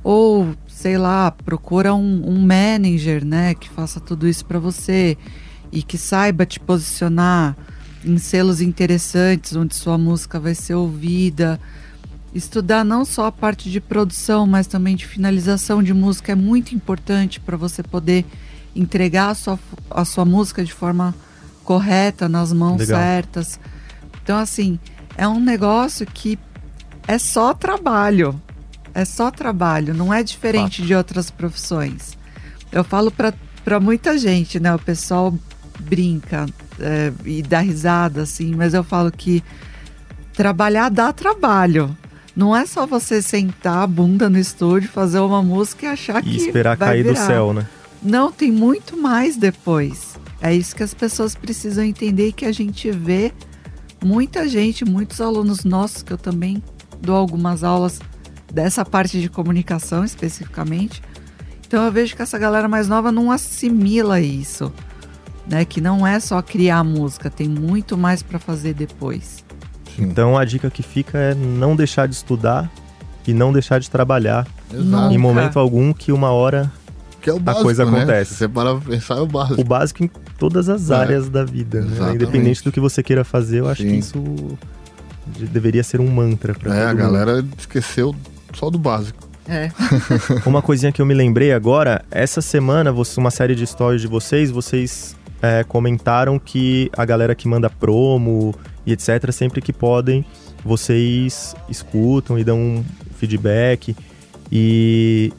ou sei lá, procura um, um manager, né, que faça tudo isso para você e que saiba te posicionar em selos interessantes onde sua música vai ser ouvida. Estudar não só a parte de produção, mas também de finalização de música é muito importante para você poder entregar a sua, a sua música de forma correta, nas mãos Legal. certas. Então, assim, é um negócio que é só trabalho. É só trabalho, não é diferente de outras profissões. Eu falo para muita gente, né? O pessoal brinca é, e dá risada, assim, mas eu falo que trabalhar dá trabalho. Não é só você sentar a bunda no estúdio, fazer uma música e achar E que esperar vai cair do virar. céu, né? Não, tem muito mais depois. É isso que as pessoas precisam entender e que a gente vê muita gente, muitos alunos nossos, que eu também dou algumas aulas dessa parte de comunicação especificamente. Então eu vejo que essa galera mais nova não assimila isso, né? Que não é só criar música, tem muito mais para fazer depois. Sim. Então a dica que fica é não deixar de estudar e não deixar de trabalhar Exato. Em momento algum que uma hora Que é o básico, coisa né? acontece. Se você parar pra pensar, é o básico. o básico em todas as É, áreas da vida, né? exatamente. independente do que você queira fazer, eu acho Sim. que isso de- deveria ser um mantra para É, a galera esqueceu só do básico. É. [LAUGHS] Uma coisinha que eu me lembrei agora, essa semana, você- uma série de stories de vocês, vocês é, comentaram que a galera que manda promo e etc, sempre que podem, vocês escutam e dão um feedback. E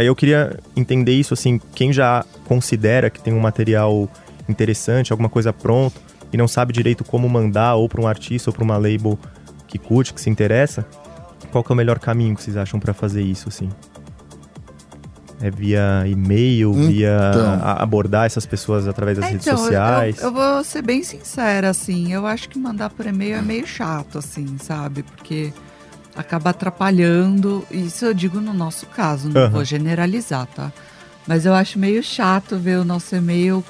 aí eu queria entender isso, assim, quem já considera que tem um material interessante, alguma coisa pronta, e não sabe direito como mandar, ou para um artista ou para uma label que curte, que se interessa, qual que é o melhor caminho que vocês acham para fazer isso, assim? É via e-mail, via Então. a- abordar essas pessoas através das É, redes então, sociais? Eu, eu vou ser bem sincera, assim. Eu acho que mandar por e-mail é meio chato, assim, sabe? Porque acaba atrapalhando. Isso eu digo no nosso caso, não Aham. vou generalizar, tá? Mas eu acho meio chato ver o nosso e-mail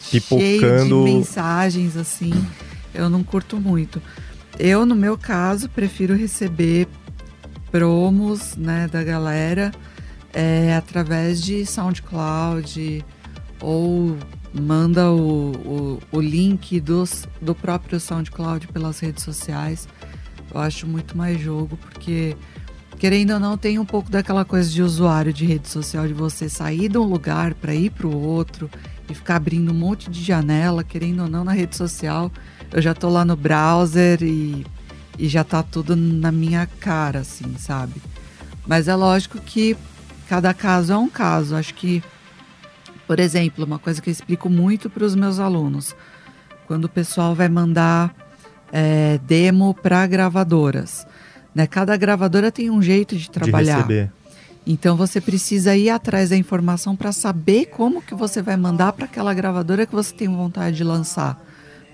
cheio de Pipocando. mensagens assim. Eu não curto muito. Eu, no meu caso, prefiro receber promos né, da galera é, através de SoundCloud ou manda o, o, o link dos, do próprio SoundCloud pelas redes sociais. Eu acho muito mais jogo, porque, querendo ou não, tem um pouco daquela coisa de usuário de rede social, de você sair de um lugar para ir para o outro e ficar abrindo um monte de janela, querendo ou não, na rede social. Eu já tô lá no browser e, e já tá tudo na minha cara, assim, sabe? Mas é lógico que cada caso é um caso. Acho que, por exemplo, uma coisa que eu explico muito para os meus alunos, quando o pessoal vai mandar é, demo para gravadoras, né? Cada gravadora tem um jeito de De trabalhar. receber. Então você precisa ir atrás da informação para saber como que você vai mandar para aquela gravadora que você tem vontade de lançar.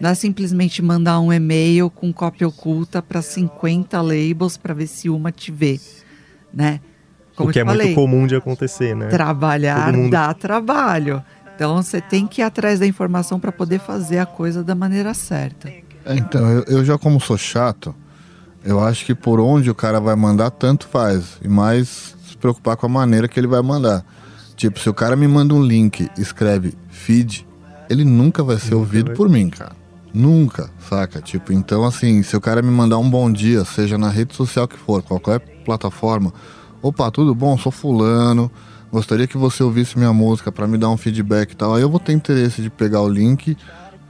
Não é simplesmente mandar um e-mail com cópia oculta para 50 labels para ver se uma te vê, né? Como o que é falei, muito comum de acontecer, né? trabalhar mundo- dá trabalho. Então você tem que ir atrás da informação para poder fazer a coisa da maneira certa. Então, eu, eu já como sou chato, eu acho que por onde o cara vai mandar, tanto faz. E mais se preocupar com a maneira que ele vai mandar. Tipo, se o cara me manda um link, escreve feed, ele nunca vai ser ouvido vai. por mim, cara. Nunca, saca? Tipo, então assim, se o cara me mandar um bom dia, seja na rede social que for, qualquer plataforma, opa, tudo bom? Sou fulano, gostaria que você ouvisse minha música pra me dar um feedback e tal. Aí eu vou ter interesse de pegar o link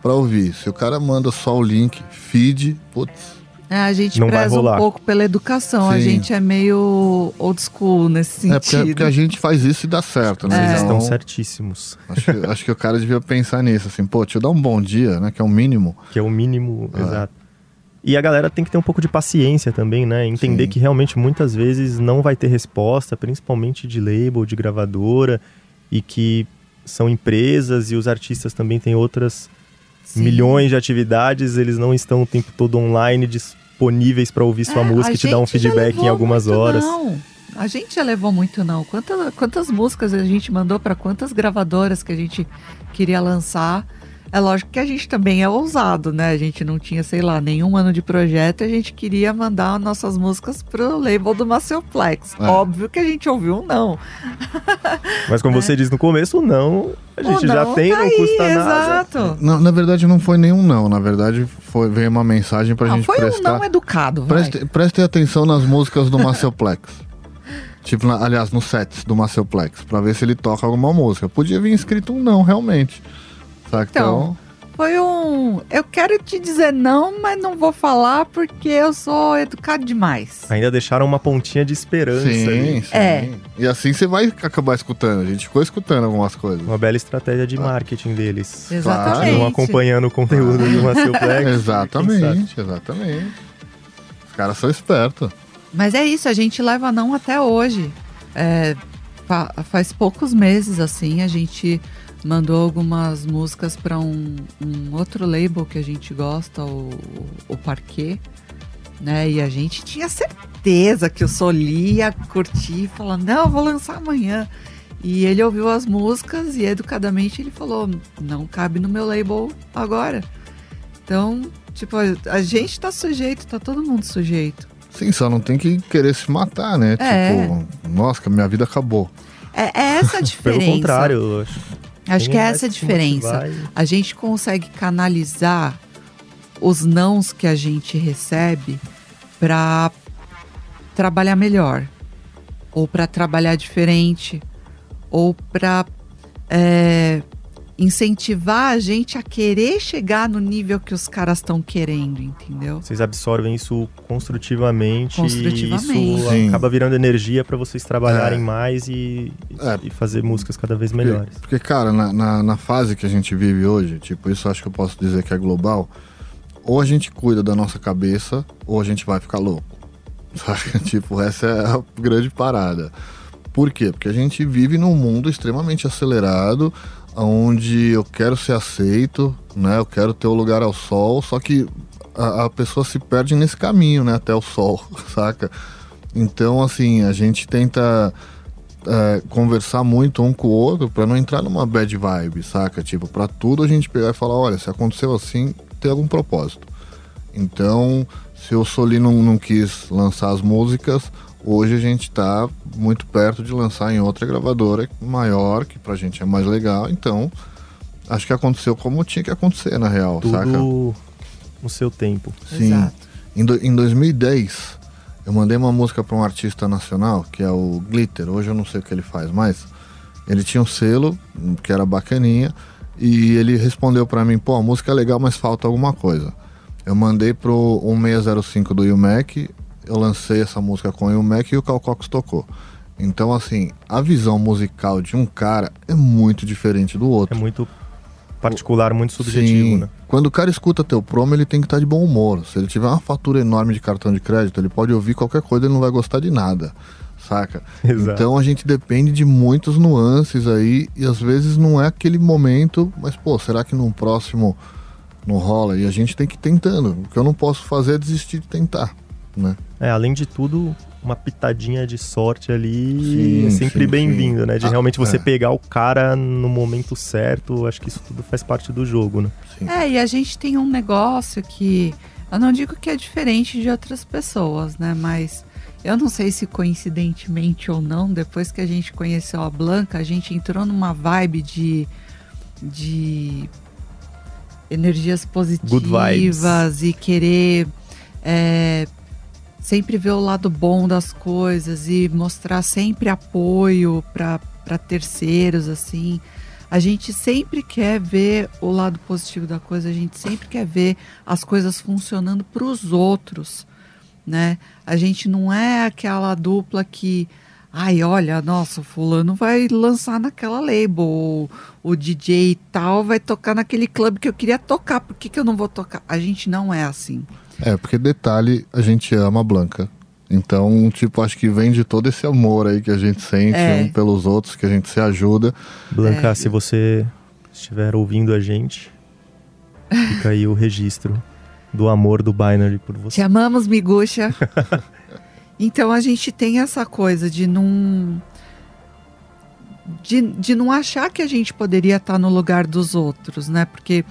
pra ouvir. Se o cara manda só o link, feed, putz, É, a gente Não vai preza um pouco pela educação. A Sim. gente é meio old school nesse É porque, sentido. porque a gente faz isso e dá certo, né? É. Vocês Então, estão certíssimos. acho, que, acho que o cara devia pensar nisso, assim, pô, te eu dar um bom dia, né? Que é o mínimo. Que é o mínimo, Ah. exato. E a galera tem que ter um pouco de paciência também, né? Entender Sim. que realmente muitas vezes não vai ter resposta, principalmente de label, de gravadora, e que são empresas e os artistas também têm outras Sim. milhões de atividades, eles não estão o tempo todo online disponíveis para ouvir sua É, música e te dar um feedback em algumas horas. Não. A gente já levou muito não. Quanta- quantas músicas a gente mandou para quantas gravadoras que a gente queria lançar? É lógico que a gente também é ousado, né? A gente não tinha, sei lá, nenhum ano de projeto e a gente queria mandar nossas músicas pro label do Maceoplex. É. Óbvio que a gente ouviu um não. [LAUGHS] Mas como você disse no começo, o não, a gente O já não tem, tá não aí, custa nada. Exato. Na, na verdade, não foi nenhum não. Na verdade, foi, veio uma mensagem pra Não, gente foi um prestar. não educado, vai. Preste, prestem atenção nas músicas do Maceoplex. [LAUGHS] tipo, na- aliás, nos sets do Maceoplex, pra ver se ele toca alguma música. Podia vir escrito um não, realmente. Saca? Então, Foi um. Eu quero te dizer não, mas não vou falar porque eu sou educado demais. Ainda deixaram uma pontinha de esperança sim, sim. É. E assim você vai acabar escutando. A gente ficou escutando algumas coisas. Uma bela estratégia de marketing deles. Exatamente. Continuam acompanhando o conteúdo do Maceoplex. Quem sabe? Exatamente, exatamente. Os caras são espertos. Mas é isso, a gente leva não até hoje. É, fa- faz poucos meses, assim, a gente mandou algumas músicas para um, um outro label que a gente gosta, o, o Parquet, né? E a gente tinha certeza que o Soli ia curtir e falar, não, eu vou lançar amanhã. E ele ouviu as músicas e educadamente ele falou, não cabe no meu label agora. Então, tipo, a, a gente tá sujeito, tá todo mundo sujeito. Sim, só não tem que querer se matar, né? É. Tipo, nossa, minha vida acabou. É, é essa a [LAUGHS] diferença. Pelo contrário, eu acho. Acho Quem que é essa a diferença. A gente consegue canalizar os nãos que a gente recebe para trabalhar melhor, ou para trabalhar diferente, ou para incentivar a gente a querer chegar no nível que os caras estão querendo, entendeu? Vocês absorvem isso construtivamente, Construtivamente. e isso Sim. acaba virando energia para vocês trabalharem É. mais e, É. e fazer músicas cada vez melhores. Porque, cara, na, na, na fase que a gente vive hoje, tipo, isso acho que eu posso dizer que é global, ou a gente cuida da nossa cabeça, ou a gente vai ficar louco. [LAUGHS] Saca? tipo, essa é a grande parada. Por quê? Porque a gente vive num mundo extremamente acelerado, onde eu quero ser aceito, né? Eu quero ter o lugar ao sol, só que a, a pessoa se perde nesse caminho, né? Até o sol, [LAUGHS] saca? Então, assim, a gente tenta é, conversar muito um com o outro pra não entrar numa bad vibe, saca? Tipo, pra tudo a gente pegar e falar, olha, se aconteceu assim, tem algum propósito. Então, se o Soli não quis lançar as músicas, hoje a gente tá muito perto de lançar em outra gravadora maior, que pra gente é mais legal. Então, acho que aconteceu como tinha que acontecer, na real, saca? Tudo no seu tempo. Sim. Exato. Em, do- em 2010, eu mandei uma música para um artista nacional, que é o Glitter. Hoje eu não sei o que ele faz, mas ele tinha um selo, que era bacaninha, e ele respondeu para mim: pô, a música é legal, mas falta alguma coisa. Eu mandei pro 1605 do UMAC, eu lancei essa música com o UMAC e o Calcox tocou. Então, assim, a visão musical de um cara é muito diferente do outro. É muito particular, muito subjetivo, Sim. né? Quando o cara escuta teu promo, ele tem que estar de bom humor. Se ele tiver uma fatura enorme de cartão de crédito, ele pode ouvir qualquer coisa, ele não vai gostar de nada, saca? Exato. Então a gente depende de muitos nuances aí e às vezes não é aquele momento, mas pô, será que num próximo não rola? E a gente tem que ir tentando. O que eu não posso fazer é desistir de tentar, né? É, além de tudo, uma pitadinha de sorte ali Sim, é sempre bem-vindo, né? De Ah, realmente você é. pegar o cara no momento certo, acho que isso tudo faz parte do jogo, né? Sim. É, e a gente tem um negócio que eu não digo que é diferente de outras pessoas, né? Mas eu não sei se coincidentemente ou não, depois que a gente conheceu a Blanca, a gente entrou numa vibe de, de energias positivas e querer é, sempre ver o lado bom das coisas e mostrar sempre apoio para terceiros, assim. A gente sempre quer ver o lado positivo da coisa, a gente sempre quer ver as coisas funcionando para os outros, né? A gente não é aquela dupla que, ai, olha, nossa, o fulano vai lançar naquela label, o DJ tal vai tocar naquele clube que eu queria tocar, por que, que eu não vou tocar? A gente não é assim. É, porque detalhe, a gente ama a Blanca. Então, tipo, acho que vem de todo esse amor aí que a gente sente É. um pelos outros, que a gente se ajuda. Blanca, É. se você estiver ouvindo a gente, fica aí o registro do amor do Binary por Te você. amamos, miguxa. [LAUGHS] então a gente tem essa coisa de não. De, de não achar que a gente poderia estar no lugar dos outros, né? Porque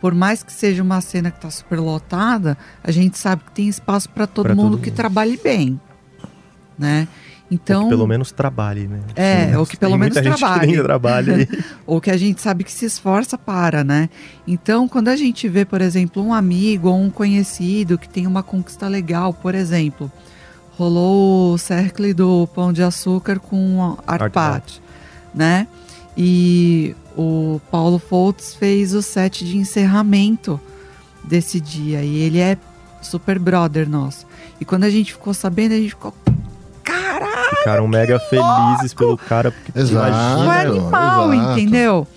por mais que seja uma cena que está super lotada, a gente sabe que tem espaço para todo Pra mundo todo que mundo. trabalhe bem, né? Ou Então, que pelo menos trabalhe, né? É, ou que pelo menos trabalhe. que trabalha. [LAUGHS] ou que a gente sabe que se esforça para, né? Então, quando a gente vê, por exemplo, um amigo ou um conhecido que tem uma conquista legal, por exemplo, rolou o cercle do Pão de Açúcar com a Art Art Pat, né? E o Paulo Foltz fez o set de encerramento desse dia e ele é super brother nosso. E quando a gente ficou sabendo, a gente ficou, caralho! Ficaram mega felizes pelo cara, porque Exato. imagina. Claro, animal, exato. entendeu?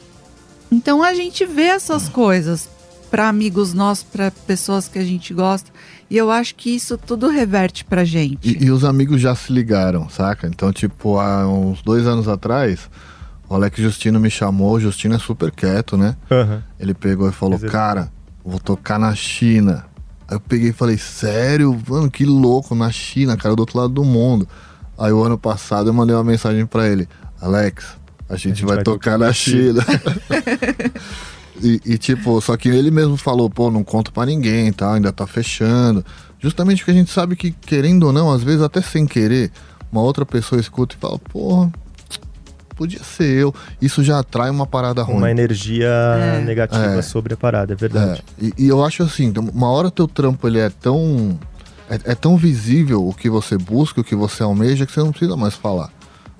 Então a gente vê essas coisas para amigos nossos, para pessoas que a gente gosta, e eu acho que isso tudo reverte pra gente. E, e os amigos já se ligaram, saca? Então, tipo, há uns dois anos atrás, o Alex Justino me chamou, o Justino é super quieto, né? Aham. Ele pegou e falou, ele- cara, vou tocar na China. Aí eu peguei e falei, sério? Mano, que louco, na China, cara, do outro lado do mundo. Aí o ano passado eu mandei uma mensagem pra ele, Alex, a gente, vai, tocar, na China. [LAUGHS] e, e, tipo, só que ele mesmo falou, pô, não conto pra ninguém, tá? Ainda tá fechando. Justamente porque a gente sabe que, querendo ou não, às vezes até sem querer, uma outra pessoa escuta e fala, porra, podia ser eu. Isso já atrai uma parada ruim. Uma energia É. negativa É. sobre a parada, é verdade. É, e, e eu acho assim, uma hora teu trampo ele é tão é, é tão visível o que você busca, o que você almeja, que você não precisa mais falar.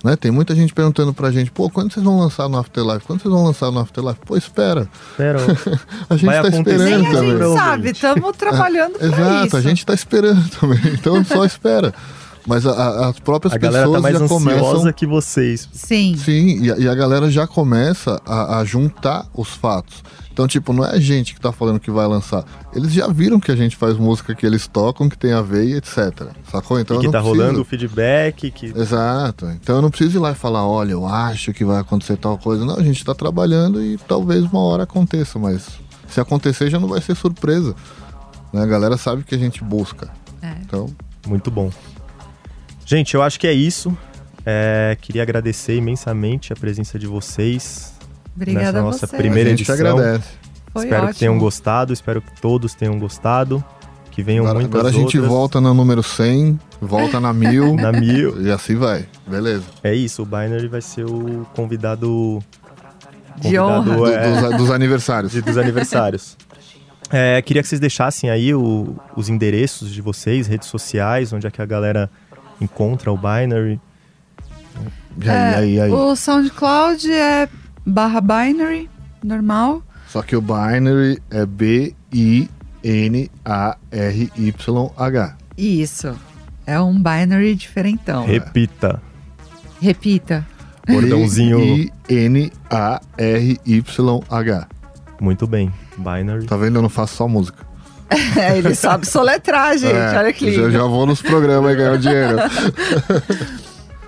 Né? Tem muita gente perguntando pra gente, pô, quando vocês vão lançar no Afterlife? Quando vocês vão lançar no Afterlife? Pô, espera. Espera, [LAUGHS] A gente Vai tá esperando Nem a também. gente sabe, estamos [LAUGHS] trabalhando pra Exato, isso. a gente tá esperando também. [LAUGHS] Então só espera. Mas a- a- as próprias a galera pessoas tá mais já começam que vocês. Sim, Sim, e a, e a galera já começa a, a juntar os fatos. Então, tipo, não é a gente que tá falando que vai lançar. Eles já viram que a gente faz música que eles tocam, que tem a ver e etc. Sacou? Então e eu que não tá preciso... rolando o feedback, que Exato. Então eu não preciso ir lá e falar, olha, eu acho que vai acontecer tal coisa. Não, a gente tá trabalhando e talvez uma hora aconteça, mas se acontecer já não vai ser surpresa. Né? A galera sabe que a gente busca. É. Então, Muito bom. Gente, eu acho que é isso. É, queria agradecer imensamente a presença de vocês Obrigada nessa a nossa você. primeira a gente edição. que agradece. Foi espero que ótimo. tenham gostado, espero que todos tenham gostado. Que venham Agora, muitas agora a gente outras. volta no número 100, volta na 1000 [LAUGHS] na mil. e assim vai. Beleza. É isso, o Binary vai ser o convidado, De honra. convidado, Do- é, dos, dos aniversários. de- dos aniversários. [LAUGHS] É, queria que vocês deixassem aí o- os endereços de vocês, redes sociais, onde é que a galera encontra o Binary. E aí, aí, aí. É, O SoundCloud é barra binary, normal. Só que o binary é B-I-N-A-R-Y-H. Isso. É um binary diferentão. Repita. Repita. Bordãozinho. B-I-N-A-R-Y-H. Muito bem. Binary. Tá vendo? Eu não faço só música. É, [LAUGHS] ele sabe soletrar, [LAUGHS] gente. É, Olha que lindo. já vou nos programas e ganhar dinheiro. [LAUGHS]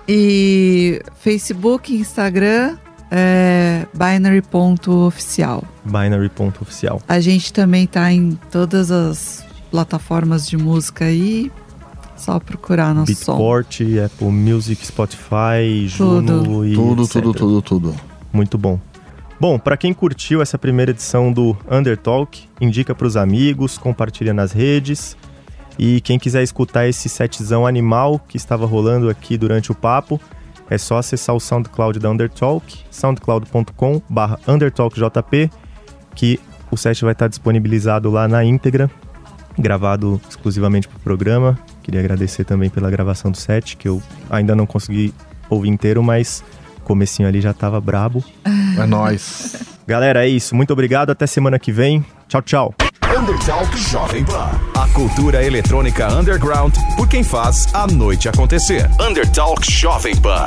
E Facebook, Instagram, é binary.oficial. Binary.oficial. A gente também tá em todas as plataformas de música aí. Só procurar nosso som. Beatport, Apple Music, Spotify, Tudo. Juno e tudo, etc. tudo, tudo, tudo. Muito bom. Bom, para quem curtiu essa primeira edição do Undertalk, indica para os amigos, compartilha nas redes. E quem quiser escutar esse setzão animal que estava rolando aqui durante o papo, é só acessar o SoundCloud da Undertalk, soundcloud.com undertalkjp, que o set vai estar disponibilizado lá na íntegra, gravado exclusivamente para o programa. Queria agradecer também pela gravação do set, que eu ainda não consegui ouvir inteiro, mas o comecinho ali já estava brabo. É nóis. [LAUGHS] Galera, é isso. Muito obrigado. Até semana que vem. Tchau, tchau. Undertalk Jovem Pan. A cultura eletrônica underground por quem faz a noite acontecer. Undertalk Jovem Pan.